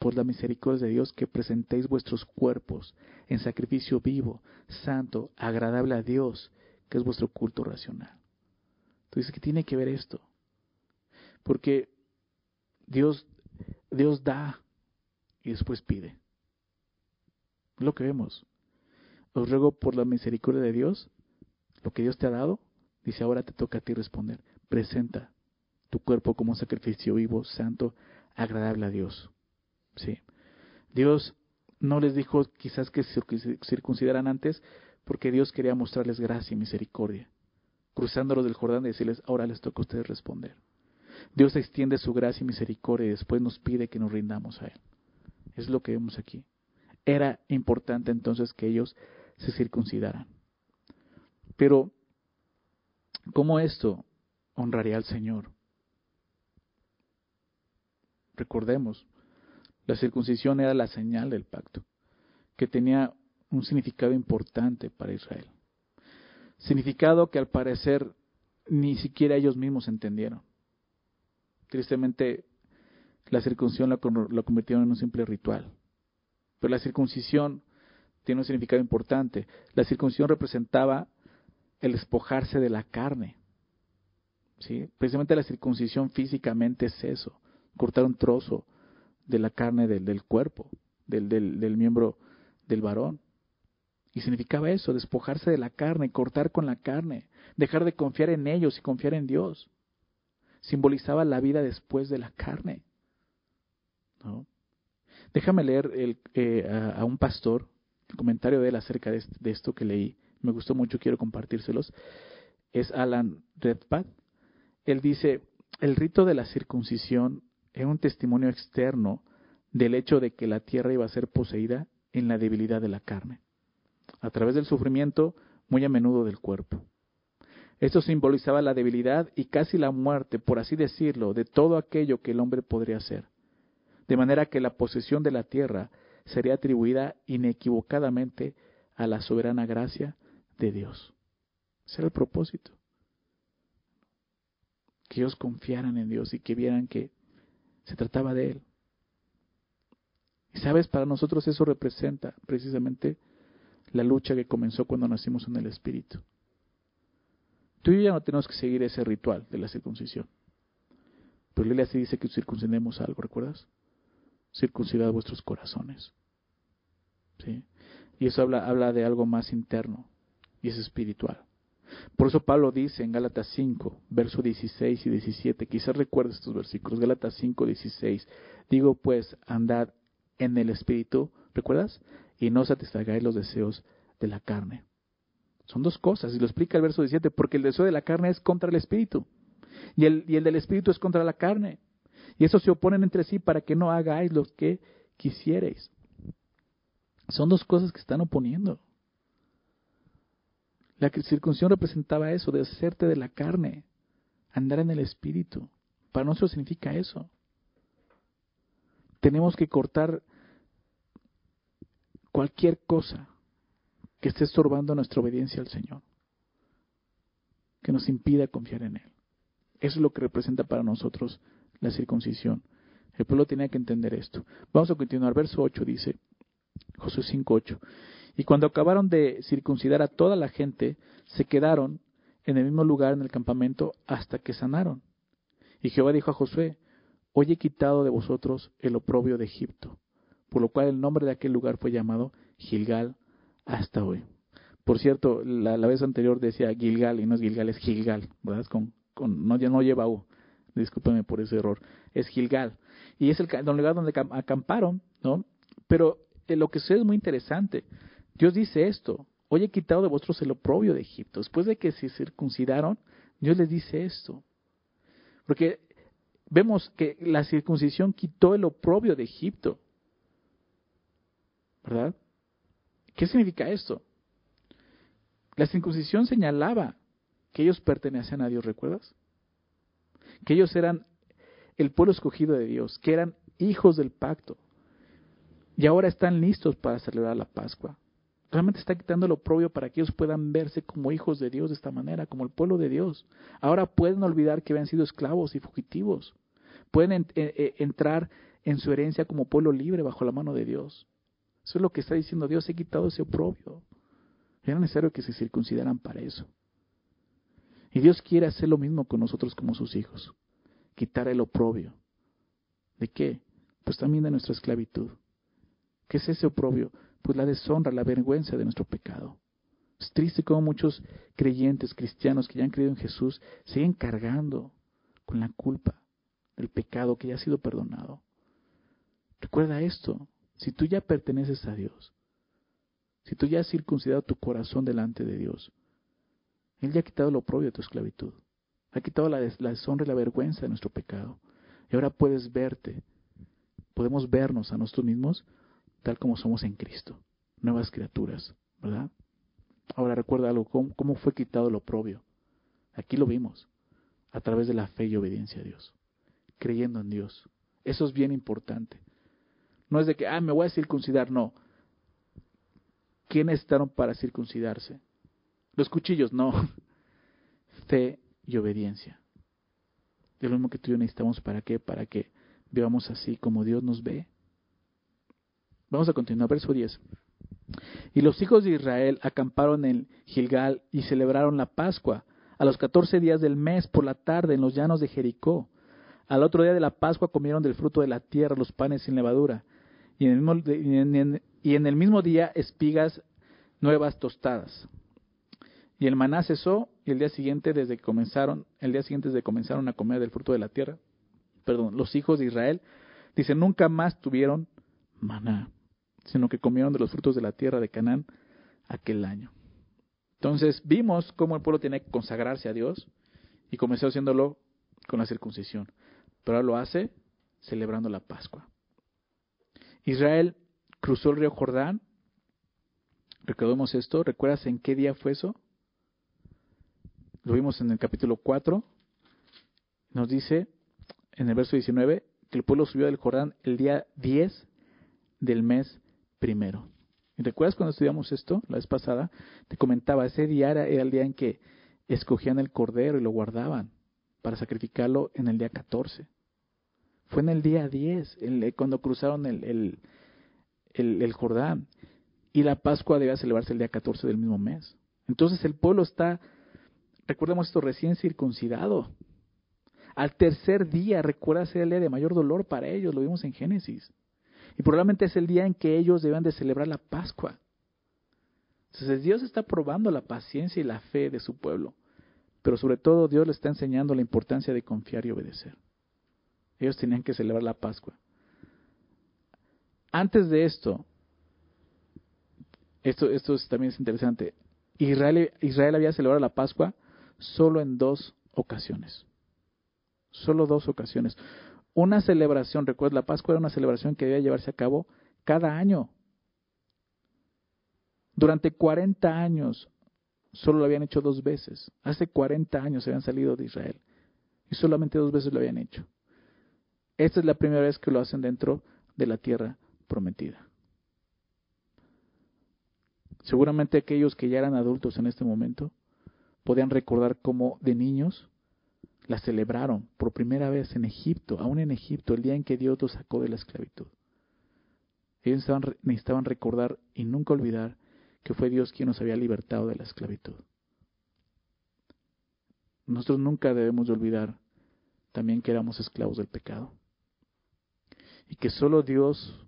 Por la misericordia de Dios que presentéis vuestros cuerpos en sacrificio vivo, santo, agradable a Dios, que es vuestro culto racional. Entonces, ¿qué tiene que ver esto? Porque Dios, Dios da y después pide. Es lo que vemos. Os ruego por la misericordia de Dios, lo que Dios te ha dado, dice ahora te toca a ti responder. Presenta tu cuerpo como un sacrificio vivo, santo, agradable a Dios. Sí. Dios no les dijo quizás que se circuncidaran antes porque Dios quería mostrarles gracia y misericordia, cruzándolos del Jordán y decirles, ahora les toca a ustedes responder. Dios extiende su gracia y misericordia y después nos pide que nos rindamos a Él. Es lo que vemos aquí. Era importante entonces que ellos se circuncidaran. Pero, ¿cómo esto honraría al Señor? Recordemos, la circuncisión era la señal del pacto, que tenía un significado importante para Israel. Significado que al parecer ni siquiera ellos mismos entendieron. Tristemente, la circuncisión lo convirtieron en un simple ritual. Pero la circuncisión tiene un significado importante. La circuncisión representaba el despojarse de la carne. ¿sí? Precisamente la circuncisión físicamente es eso cortar un trozo de la carne del, del cuerpo, del, del, del miembro del varón. Y significaba eso, despojarse de la carne, cortar con la carne, dejar de confiar en ellos y confiar en Dios. Simbolizaba la vida después de la carne. ¿no? Déjame leer el, eh, a, un pastor, el comentario de él acerca de, de, esto que leí. Me gustó mucho, quiero compartírselos. Es Alan Redpath. Él dice, el rito de la circuncisión es un testimonio externo del hecho de que la tierra iba a ser poseída en la debilidad de la carne, a través del sufrimiento muy a menudo del cuerpo. Esto simbolizaba la debilidad y casi la muerte, por así decirlo, de todo aquello que el hombre podría hacer, de manera que la posesión de la tierra sería atribuida inequivocadamente a la soberana gracia de Dios. Ese era el propósito. Que ellos confiaran en Dios y que vieran que se trataba de Él. Y sabes, para nosotros eso representa precisamente la lucha que comenzó cuando nacimos en el Espíritu. Tú y yo ya no tenemos que seguir ese ritual de la circuncisión. Pero Biblia sí dice que circuncidemos algo, ¿recuerdas? Circuncidad vuestros corazones. ¿sí? Y eso habla, habla de algo más interno y es espiritual. Por eso Pablo dice en Gálatas 5, versos 16 y 17, quizás recuerdes estos versículos, Gálatas 5, 16, digo pues, andad en el Espíritu, ¿recuerdas? Y no satisfagáis los deseos de la carne. Son dos cosas, y lo explica el verso 17, porque el deseo de la carne es contra el Espíritu, y el, y el del Espíritu es contra la carne. Y eso se oponen entre sí para que no hagáis lo que quisierais. Son dos cosas que están oponiendo. La circuncisión representaba eso, de hacerte de la carne, andar en el espíritu. Para nosotros significa eso. Tenemos que cortar cualquier cosa que esté estorbando nuestra obediencia al Señor, que nos impida confiar en Él. Eso es lo que representa para nosotros la circuncisión. El pueblo tenía que entender esto. Vamos a continuar. Verso 8 dice, Josué 5.8. Y cuando acabaron de circuncidar a toda la gente, se quedaron en el mismo lugar en el campamento hasta que sanaron. Y Jehová dijo a Josué, Hoy he quitado de vosotros el oprobio de Egipto, por lo cual el nombre de aquel lugar fue llamado Gilgal hasta hoy. Por cierto, la, vez anterior decía Gilgal y no es Gilgal, es Gilgal, ¿verdad? Con, con, no, no lleva U. Discúlpeme por ese error. Es Gilgal. Y es el, lugar donde acamparon, ¿no? Pero eh, lo que sucede es muy interesante. Dios dice esto, hoy he quitado de vosotros el oprobio de Egipto. Después de que se circuncidaron, Dios les dice esto. Porque vemos que la circuncisión quitó el oprobio de Egipto. ¿Verdad? ¿Qué significa esto? La circuncisión señalaba que ellos pertenecían a Dios, ¿recuerdas? Que ellos eran el pueblo escogido de Dios, que eran hijos del pacto. Y ahora están listos para celebrar la Pascua. Realmente está quitando lo propio para que ellos puedan verse como hijos de Dios de esta manera, como el pueblo de Dios. Ahora pueden olvidar que habían sido esclavos y fugitivos. Pueden eh, eh, entrar en su herencia como pueblo libre bajo la mano de Dios. Eso es lo que está diciendo Dios, he quitado ese oprobio. Era necesario que se circuncidaran para eso. Y Dios quiere hacer lo mismo con nosotros como sus hijos. Quitar el oprobio. ¿De qué? Pues también de nuestra esclavitud. ¿Qué es ese oprobio? Pues la deshonra, la vergüenza de nuestro pecado. Es triste como muchos creyentes cristianos que ya han creído en Jesús siguen cargando con la culpa del pecado que ya ha sido perdonado. Recuerda esto, si tú ya perteneces a Dios, si tú ya has circuncidado tu corazón delante de Dios, Él ya ha quitado lo oprobio de tu esclavitud, ha quitado la, la deshonra y la vergüenza de nuestro pecado. Y ahora puedes verte, podemos vernos a nosotros mismos tal como somos en Cristo, nuevas criaturas, ¿verdad? Ahora recuerda algo, ¿cómo, fue quitado lo oprobio? Aquí lo vimos, a través de la fe y obediencia a Dios, creyendo en Dios. Eso es bien importante. No es de que, ah, me voy a circuncidar, no. ¿Quiénes estaron para circuncidarse? Los cuchillos, no. Fe y obediencia. De lo mismo que tú y yo necesitamos para qué? Para que vivamos así como Dios nos ve Vamos a continuar, verso 10. Y los hijos de Israel acamparon en Gilgal y celebraron la Pascua a los catorce días del mes por la tarde en los llanos de Jericó. Al otro día de la Pascua comieron del fruto de la tierra los panes sin levadura, y en el mismo, y en el mismo día espigas nuevas tostadas. Y el maná cesó, y el día siguiente, desde que comenzaron, el día siguiente desde que comenzaron a comer del fruto de la tierra, perdón, los hijos de Israel, dice, nunca más tuvieron maná sino que comieron de los frutos de la tierra de Canaán aquel año. Entonces vimos cómo el pueblo tenía que consagrarse a Dios y comenzó haciéndolo con la circuncisión, pero ahora lo hace celebrando la Pascua. Israel cruzó el río Jordán. Recordemos esto, ¿recuerdas en qué día fue eso? Lo vimos en el capítulo 4. Nos dice en el verso 19 que el pueblo subió del Jordán el día 10 del mes primero. ¿Y recuerdas cuando estudiamos esto la vez pasada? Te comentaba, ese día era, el día en que escogían el cordero y lo guardaban para sacrificarlo en el día 14. Fue en el día 10, el, cuando cruzaron el, el Jordán. Y la Pascua debía celebrarse el día 14 del mismo mes. Entonces el pueblo está, recordemos esto, recién circuncidado. Al tercer día, recuerda ser el día de mayor dolor para ellos, lo vimos en Génesis. Y probablemente es el día en que ellos deben de celebrar la Pascua. Entonces Dios está probando la paciencia y la fe de su pueblo. Pero sobre todo Dios le está enseñando la importancia de confiar y obedecer. Ellos tenían que celebrar la Pascua. Antes de esto, esto, esto también es interesante, Israel, Israel había celebrado la Pascua solo en dos ocasiones. Solo dos ocasiones. Una celebración, recuerda, la Pascua era una celebración que debía llevarse a cabo cada año. Durante 40 años solo lo habían hecho dos veces. Hace 40 años se habían salido de Israel y solamente dos veces lo habían hecho. Esta es la primera vez que lo hacen dentro de la tierra prometida. Seguramente aquellos que ya eran adultos en este momento podían recordar cómo de niños la celebraron por primera vez en Egipto, aún en Egipto, el día en que Dios los sacó de la esclavitud. Ellos necesitaban recordar y nunca olvidar que fue Dios quien nos había libertado de la esclavitud. Nosotros nunca debemos de olvidar también que éramos esclavos del pecado. Y que solo Dios,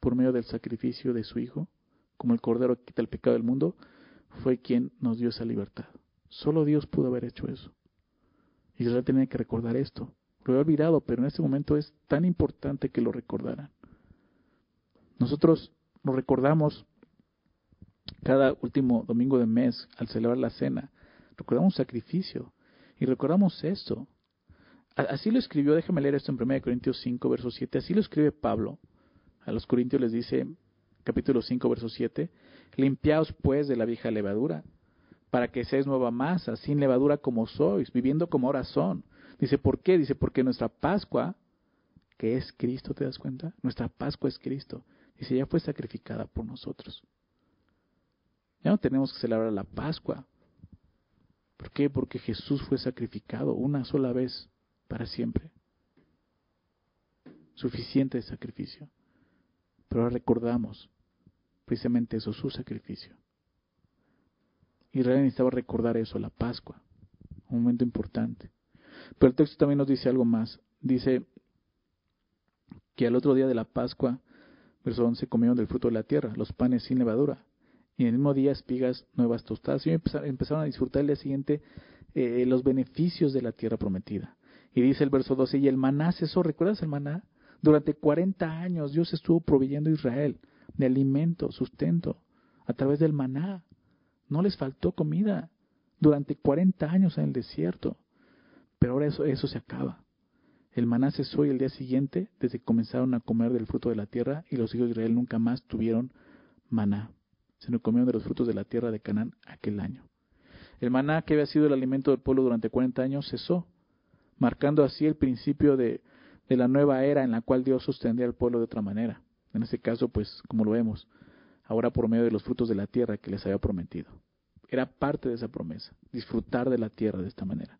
por medio del sacrificio de su Hijo, como el Cordero que quita el pecado del mundo, fue quien nos dio esa libertad. Solo Dios pudo haber hecho eso. Israel tenía que recordar esto. Lo he olvidado, pero en este momento es tan importante que lo recordaran. Nosotros lo recordamos cada último domingo de mes al celebrar la cena. Recordamos un sacrificio y recordamos esto. Así lo escribió, déjame leer esto en 1 Corintios 5, verso 7. Así lo escribe Pablo. A los Corintios les dice, capítulo 5, verso 7, limpiaos pues de la vieja levadura para que seáis nueva masa, sin levadura como sois, viviendo como ahora son. Dice, ¿por qué? Dice, porque nuestra Pascua, que es Cristo, ¿te das cuenta? Nuestra Pascua es Cristo. Dice, ya fue sacrificada por nosotros. Ya no tenemos que celebrar la Pascua. ¿Por qué? Porque Jesús fue sacrificado una sola vez para siempre. Suficiente de sacrificio. Pero ahora recordamos precisamente eso, su sacrificio. Israel necesitaba recordar eso, la Pascua, un momento importante. Pero el texto también nos dice algo más. Dice que al otro día de la Pascua, verso 11, comieron del fruto de la tierra, los panes sin levadura, y en el mismo día espigas nuevas tostadas. Y empezaron a disfrutar el día siguiente eh, los beneficios de la tierra prometida. Y dice el verso 12, y el maná cesó, ¿recuerdas el maná? Durante 40 años Dios estuvo proveyendo a Israel de alimento, sustento, a través del maná. No les faltó comida durante 40 años en el desierto. Pero ahora eso, eso se acaba. El maná cesó y el día siguiente, desde que comenzaron a comer del fruto de la tierra, y los hijos de Israel nunca más tuvieron maná, sino comieron de los frutos de la tierra de Canaán aquel año. El maná, que había sido el alimento del pueblo durante 40 años, cesó, marcando así el principio de, de la nueva era en la cual Dios sostendría al pueblo de otra manera. En este caso, pues, como lo vemos, ahora por medio de los frutos de la tierra que les había prometido. Era parte de esa promesa, disfrutar de la tierra de esta manera.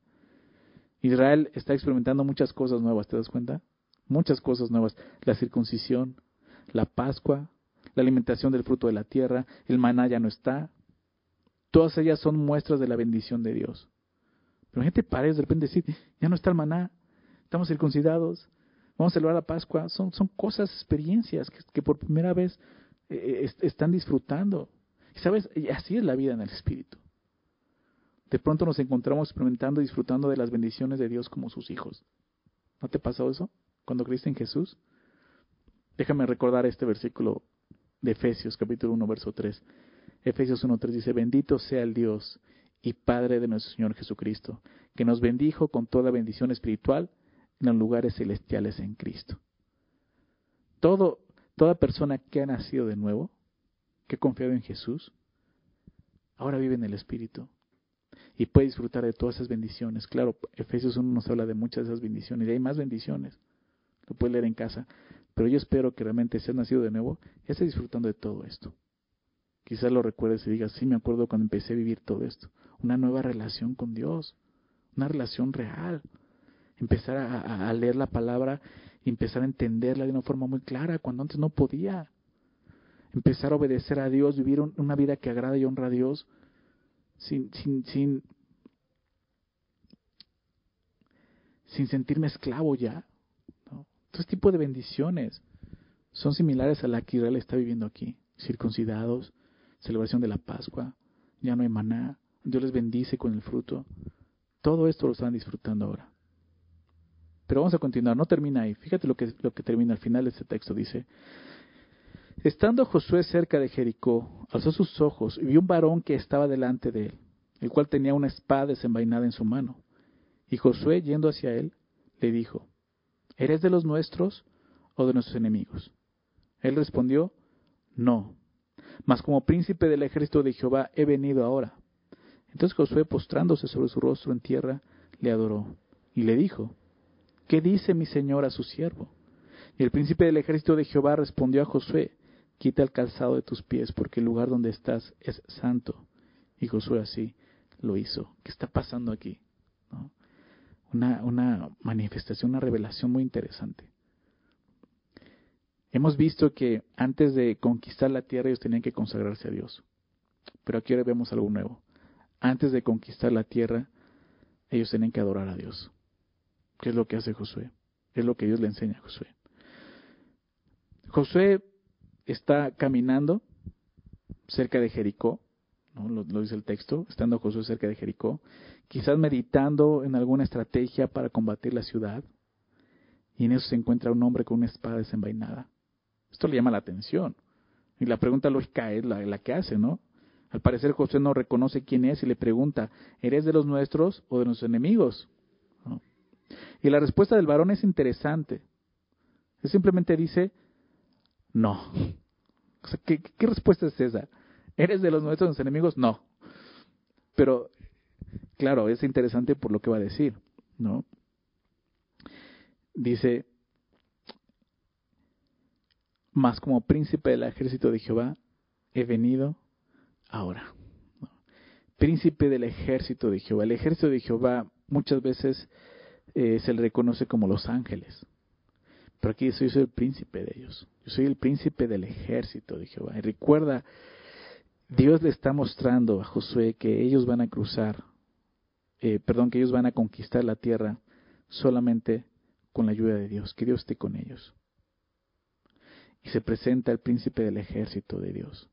Israel está experimentando muchas cosas nuevas, ¿te das cuenta? Muchas cosas nuevas. La circuncisión, la Pascua, la alimentación del fruto de la tierra, el maná ya no está. Todas ellas son muestras de la bendición de Dios. Pero gente parece de repente decir, ya no está el maná, estamos circuncidados, vamos a celebrar la Pascua. Son, son cosas, experiencias que por primera vez están disfrutando. Sabes, así es la vida en el Espíritu. De pronto nos encontramos experimentando y disfrutando de las bendiciones de Dios como sus hijos. ¿No te pasó eso cuando creíste en Jesús? Déjame recordar este versículo de Efesios capítulo 1 verso 3. Efesios 1.3 dice, bendito sea el Dios y Padre de nuestro Señor Jesucristo, que nos bendijo con toda bendición espiritual en los lugares celestiales en Cristo. Todo, Toda persona que ha nacido de nuevo, que ha confiado en Jesús, ahora vive en el Espíritu y puede disfrutar de todas esas bendiciones. Claro, Efesios 1 nos habla de muchas de esas bendiciones y hay más bendiciones. Lo puede leer en casa. Pero yo espero que realmente si has nacido de nuevo, ya estés disfrutando de todo esto. Quizás lo recuerdes y digas, sí, me acuerdo cuando empecé a vivir todo esto. Una nueva relación con Dios, una relación real. Empezar a leer la palabra empezar a entenderla de una forma muy clara cuando antes no podía. Empezar a obedecer a Dios, vivir una vida que agrada y honra a Dios sin, sin, sin, sin sentirme esclavo ya. Todo este tipo de bendiciones. son similares a la que Israel está viviendo aquí. Circuncidados, celebración de la Pascua, ya no hay maná, Dios les bendice con el fruto. Todo esto lo están disfrutando ahora. Pero vamos a continuar, no termina ahí. Fíjate lo que, lo que termina al final de este texto. Dice, estando Josué cerca de Jericó, alzó sus ojos y vio un varón que estaba delante de él, el cual tenía una espada desenvainada en su mano. Y Josué, yendo hacia él, le dijo, ¿eres de los nuestros o de nuestros enemigos? Él respondió, no, mas como príncipe del ejército de Jehová he venido ahora. Entonces Josué, postrándose sobre su rostro en tierra, le adoró y le dijo, ¿qué dice mi señor a su siervo? Y el príncipe del ejército de Jehová respondió a Josué, quita el calzado de tus pies, porque el lugar donde estás es santo. Y Josué así lo hizo. ¿Qué está pasando aquí? Una, una manifestación, una revelación muy interesante. Hemos visto que antes de conquistar la tierra ellos tenían que consagrarse a Dios. Pero aquí ahora vemos algo nuevo. Antes de conquistar la tierra, ellos tenían que adorar a Dios. ¿Qué es lo que hace Josué? Es lo que Dios le enseña a Josué. Josué está caminando cerca de Jericó, ¿no? lo, dice el texto, estando Josué cerca de Jericó, quizás meditando en alguna estrategia para combatir la ciudad, y en eso se encuentra un hombre con una espada desenvainada. Esto le llama la atención. Y la pregunta lógica es la, que hace, ¿no? Al parecer José no reconoce quién es y le pregunta, ¿eres de los nuestros o de nuestros enemigos? Y la respuesta del varón es interesante. Él simplemente dice, no. ¿qué, ¿qué, respuesta es esa? ¿Eres de los nuestros enemigos? No. Pero, claro, es interesante por lo que va a decir, ¿no? Dice, mas como príncipe del ejército de Jehová he venido ahora. Príncipe del ejército de Jehová. El ejército de Jehová muchas veces eh, se le reconoce como los ángeles. Pero aquí yo soy el príncipe de ellos. Yo soy el príncipe del ejército de Jehová. Y recuerda, Dios le está mostrando a Josué que ellos van a cruzar, eh, perdón, que ellos van a conquistar la tierra solamente con la ayuda de Dios, que Dios esté con ellos y se presenta el príncipe del ejército de Dios.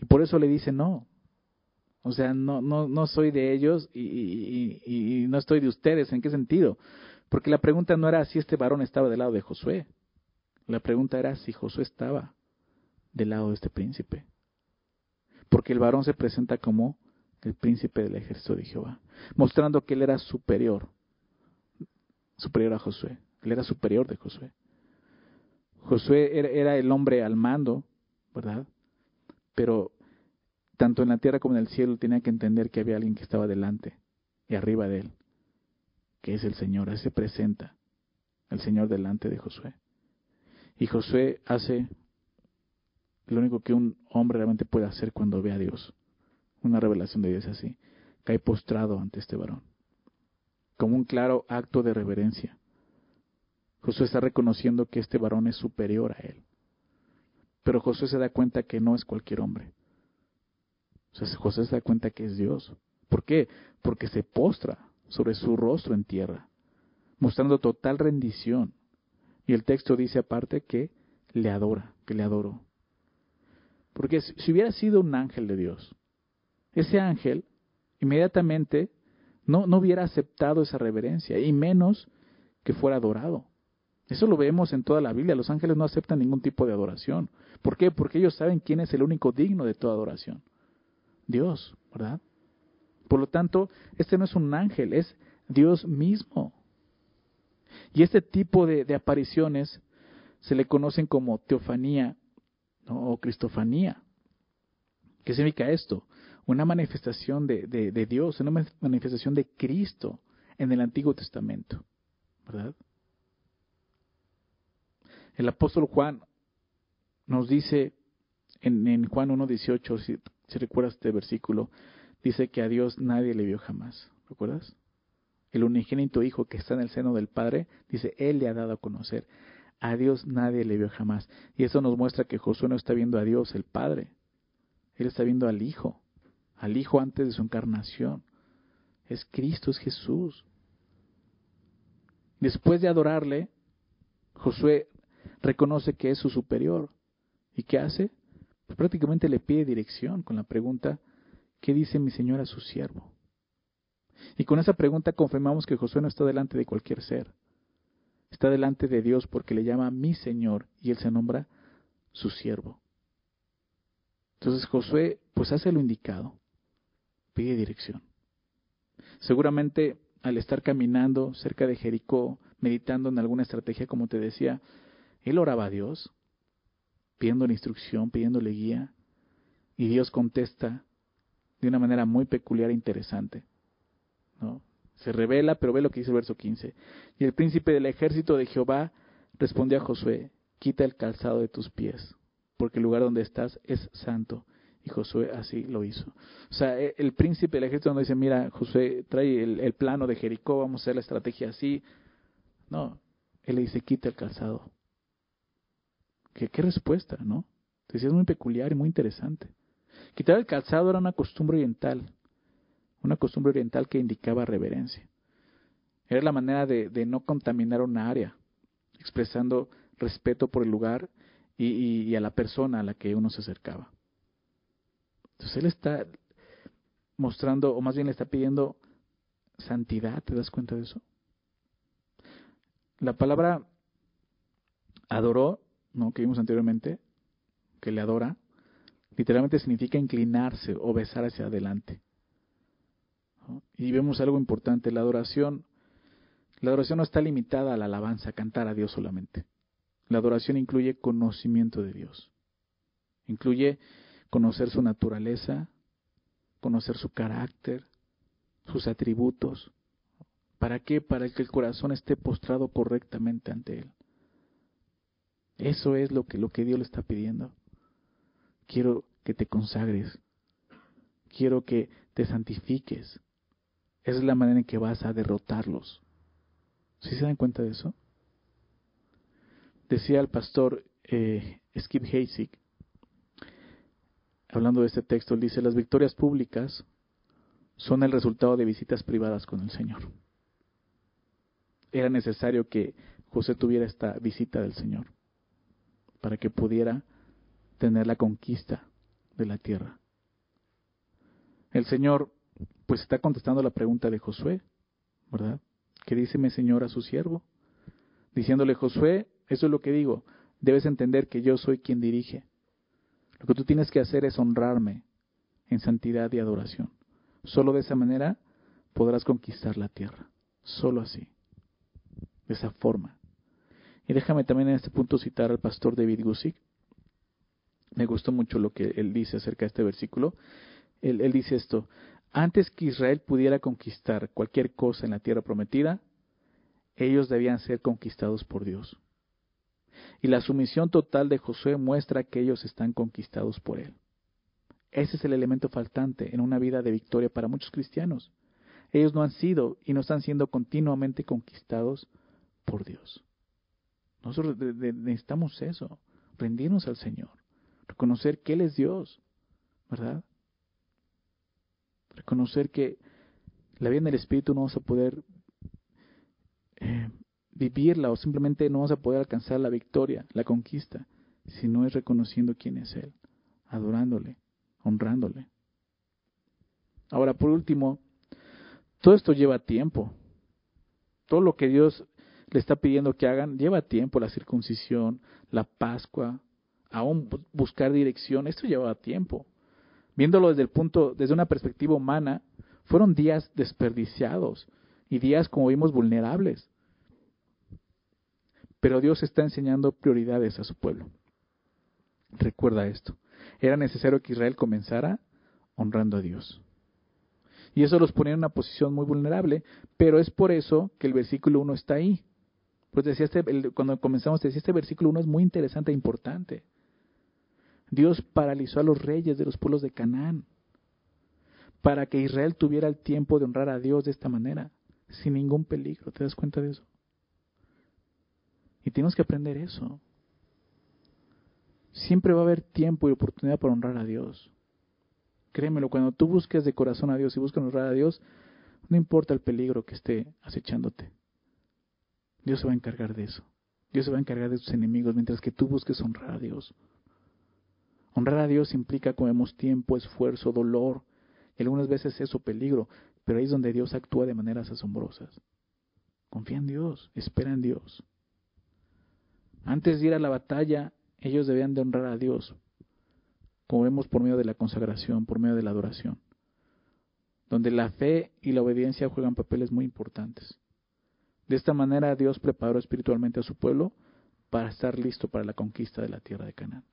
Y por eso le dice no. O sea, no, no, no soy de ellos y, y, y, no estoy de ustedes. ¿En qué sentido? Porque la pregunta no era si este varón estaba del lado de Josué. La pregunta era si Josué estaba del lado de este príncipe. Porque el varón se presenta como el príncipe del ejército de Jehová, mostrando que él era superior, superior a Josué. Él era superior de Josué. Josué era el hombre al mando, ¿verdad? Pero tanto en la tierra como en el cielo tenía que entender que había alguien que estaba delante y arriba de él, que es el Señor. Él se presenta, el Señor delante de Josué. Y Josué hace lo único que un hombre realmente puede hacer cuando ve a Dios. Una revelación de Dios así. Cae postrado ante este varón. Como un claro acto de reverencia. Josué está reconociendo que este varón es superior a él. Pero Josué se da cuenta que no es cualquier hombre. O sea, José se da cuenta que es Dios. ¿Por qué? Porque se postra sobre su rostro en tierra, mostrando total rendición. Y el texto dice aparte que le adora, que le adoró. Porque si hubiera sido un ángel de Dios, ese ángel inmediatamente no, no hubiera aceptado esa reverencia, y menos que fuera adorado. Eso lo vemos en toda la Biblia. Los ángeles no aceptan ningún tipo de adoración. ¿Por qué? Porque ellos saben quién es el único digno de toda adoración. Dios, ¿verdad? Por lo tanto, este no es un ángel, es Dios mismo. Y este tipo de, apariciones se le conocen como teofanía o cristofanía. ¿Qué significa esto? Una manifestación de, Dios, una manifestación de Cristo en el Antiguo Testamento, ¿verdad? El apóstol Juan nos dice en, Juan 1.18, si, recuerdas este versículo, dice que a Dios nadie le vio jamás. ¿Recuerdas? El unigénito Hijo que está en el seno del Padre, dice, Él le ha dado a conocer. A Dios nadie le vio jamás. Y eso nos muestra que Josué no está viendo a Dios, el Padre. Él está viendo al Hijo, al Hijo antes de su encarnación. Es Cristo, es Jesús. Después de adorarle, Josué reconoce que es su superior. ¿Y qué hace? Pues prácticamente le pide dirección con la pregunta, ¿qué dice mi Señor a su siervo? Y con esa pregunta confirmamos que Josué no está delante de cualquier ser. Está delante de Dios porque le llama mi Señor y él se nombra su siervo. Entonces Josué pues hace lo indicado, pide dirección. Seguramente al estar caminando cerca de Jericó, meditando en alguna estrategia, como te decía, él oraba a Dios, pidiendo instrucción, pidiéndole guía, y Dios contesta de una manera muy peculiar e interesante. ¿no? Se revela, pero ve lo que dice el verso 15. Y el príncipe del ejército de Jehová respondió a Josué, quita el calzado de tus pies, porque el lugar donde estás es santo. Y Josué así lo hizo. O sea, e, el príncipe del ejército no dice, mira, Josué, trae el, plano de Jericó, vamos a hacer la estrategia así. No, él le dice, quita el calzado. ¿Qué, respuesta, no? Decía, es muy peculiar y muy interesante. Quitar el calzado era una costumbre oriental, una costumbre oriental que indicaba reverencia. Era la manera de, de no contaminar una área, expresando respeto por el lugar y, a la persona a la que uno se acercaba. Entonces él está mostrando, o más bien le está pidiendo santidad, ¿te das cuenta de eso? La palabra adoró, ¿no? que vimos anteriormente, que le adora, literalmente significa inclinarse o besar hacia adelante. Y vemos algo importante, la adoración, la adoración no está limitada a la alabanza, a cantar a Dios solamente. La adoración incluye conocimiento de Dios. Incluye conocer su naturaleza, conocer su carácter, sus atributos. ¿Para qué? Para que el corazón esté postrado correctamente ante Él. Eso es lo que, lo que Dios le está pidiendo. Quiero que te consagres. Quiero que te santifiques. Esa es la manera en que vas a derrotarlos. ¿Sí se dan cuenta de eso? Decía el pastor eh, Skip Hasek, hablando de este texto, él dice, las victorias públicas son el resultado de visitas privadas con el Señor. Era necesario que José tuviera esta visita del Señor para que pudiera tener la conquista de la tierra. El Señor pues está contestando la pregunta de Josué, ¿verdad? ¿Qué dice mi Señor a su siervo? Diciéndole, Josué, eso es lo que digo. Debes entender que yo soy quien dirige. Lo que tú tienes que hacer es honrarme en santidad y adoración. Solo de esa manera podrás conquistar la tierra. Solo así. De esa forma. Y déjame también en este punto citar al pastor David Gusick. Me gustó mucho lo que él dice acerca de este versículo. Él, él dice esto, antes que Israel pudiera conquistar cualquier cosa en la tierra prometida, ellos debían ser conquistados por Dios. Y la sumisión total de Josué muestra que ellos están conquistados por él. Ese es el elemento faltante en una vida de victoria para muchos cristianos. Ellos no han sido y no están siendo continuamente conquistados por Dios. Nosotros necesitamos eso, rendirnos al Señor, reconocer que Él es Dios, ¿verdad? Reconocer que la vida en el Espíritu no vamos a poder eh, vivirla o simplemente no vas a poder alcanzar la victoria, la conquista, si no es reconociendo quién es Él, adorándole, honrándole. Ahora, por último, todo esto lleva tiempo. Todo lo que Dios le está pidiendo que hagan lleva tiempo, la circuncisión, la Pascua, aún buscar dirección, esto lleva tiempo. Viéndolo desde el punto, desde una perspectiva humana, fueron días desperdiciados y días, como vimos, vulnerables. Pero Dios está enseñando prioridades a su pueblo. Recuerda esto. Era necesario que Israel comenzara honrando a Dios. Y eso los ponía en una posición muy vulnerable, pero es por eso que el versículo 1 está ahí. Pues decía este, cuando comenzamos, decía este versículo 1 es muy interesante e importante. Dios paralizó a los reyes de los pueblos de Canaán para que Israel tuviera el tiempo de honrar a Dios de esta manera, sin ningún peligro. ¿Te das cuenta de eso? Y tenemos que aprender eso. Siempre va a haber tiempo y oportunidad para honrar a Dios. Créemelo, cuando tú busques de corazón a Dios y buscas honrar a Dios, no importa el peligro que esté acechándote. Dios se va a encargar de eso. Dios se va a encargar de tus enemigos mientras que tú busques honrar a Dios. Honrar a Dios implica, comemos tiempo, esfuerzo, dolor, y algunas veces eso peligro, pero ahí es donde Dios actúa de maneras asombrosas. Confía en Dios, espera en Dios. Antes de ir a la batalla, ellos debían de honrar a Dios, como vemos por medio de la consagración, por medio de la adoración, donde la fe y la obediencia juegan papeles muy importantes. De esta manera Dios preparó espiritualmente a su pueblo para estar listo para la conquista de la tierra de Canaán,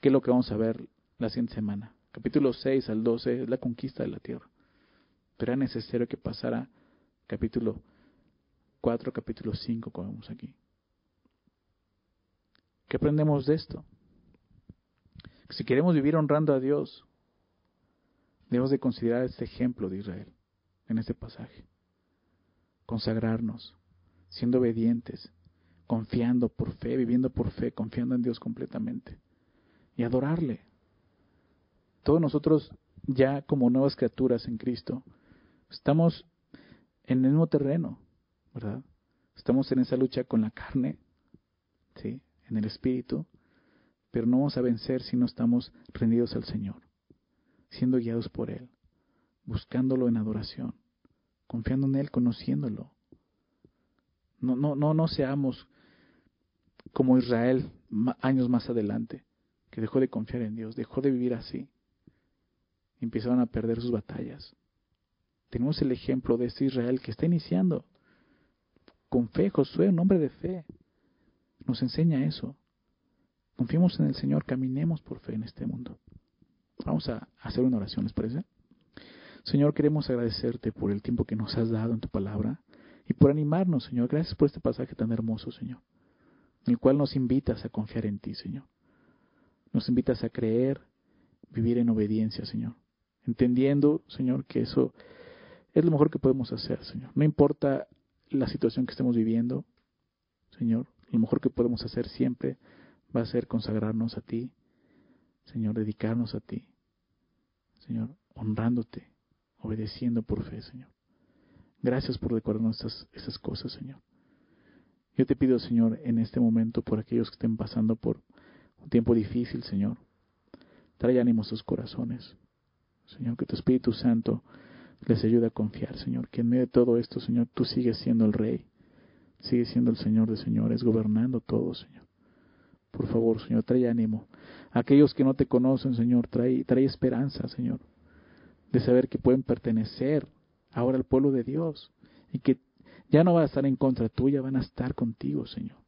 que es lo que vamos a ver la siguiente semana. Capítulo 6 al 12 es la conquista de la tierra. Pero era necesario que pasara capítulo 4, capítulo 5, como vemos aquí. ¿Qué aprendemos de esto? Si queremos vivir honrando a Dios, debemos de considerar este ejemplo de Israel en este pasaje. Consagrarnos, siendo obedientes, confiando por fe, viviendo por fe, confiando en Dios completamente y adorarle. Todos nosotros ya como nuevas criaturas en Cristo estamos en el mismo terreno, ¿verdad? Estamos en esa lucha con la carne, ¿sí? En el espíritu, pero no vamos a vencer si no estamos rendidos al Señor, siendo guiados por Él, buscándolo en adoración, confiando en Él, conociéndolo. No, no, no, no seamos como Israel años más adelante, que dejó de confiar en Dios, dejó de vivir así. Empezaron a perder sus batallas. Tenemos el ejemplo de este Israel que está iniciando con fe, Josué, un hombre de fe, nos enseña eso. Confiemos en el Señor, caminemos por fe en este mundo. Vamos a hacer una oración, ¿les parece? Señor, queremos agradecerte por el tiempo que nos has dado en tu palabra y por animarnos, Señor. Gracias por este pasaje tan hermoso, Señor, en el cual nos invitas a confiar en ti, Señor. Nos invitas a creer, vivir en obediencia, Señor. Entendiendo, Señor, que eso es lo mejor que podemos hacer, Señor. No importa la situación que estemos viviendo, Señor, lo mejor que podemos hacer siempre va a ser consagrarnos a ti, Señor, dedicarnos a ti, Señor, honrándote, obedeciendo por fe, Señor. Gracias por recordarnos estas, cosas, Señor. Yo te pido, Señor, en este momento, por aquellos que estén pasando por un tiempo difícil, Señor, trae ánimo a sus corazones. Señor, que tu Espíritu Santo les ayude a confiar, Señor, que en medio de todo esto, Señor, tú sigues siendo el Rey, sigues siendo el Señor de señores, gobernando todo, Señor. Por favor, Señor, trae ánimo. aquellos que no te conocen, Señor, trae, trae esperanza, Señor, de saber que pueden pertenecer ahora al pueblo de Dios y que ya no va a estar en contra tuya, van a estar contigo, Señor,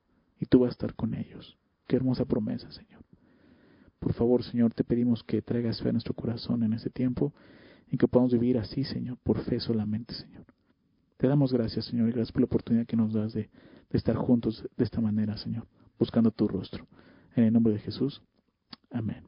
y tú vas a estar con ellos. Qué hermosa promesa, Señor. Por favor, Señor, te pedimos que traigas fe a nuestro corazón en este tiempo y que podamos vivir así, Señor, por fe solamente, Señor. Te damos gracias, Señor, y gracias por la oportunidad que nos das de, de estar juntos de esta manera, Señor, buscando tu rostro. En el nombre de Jesús. Amén.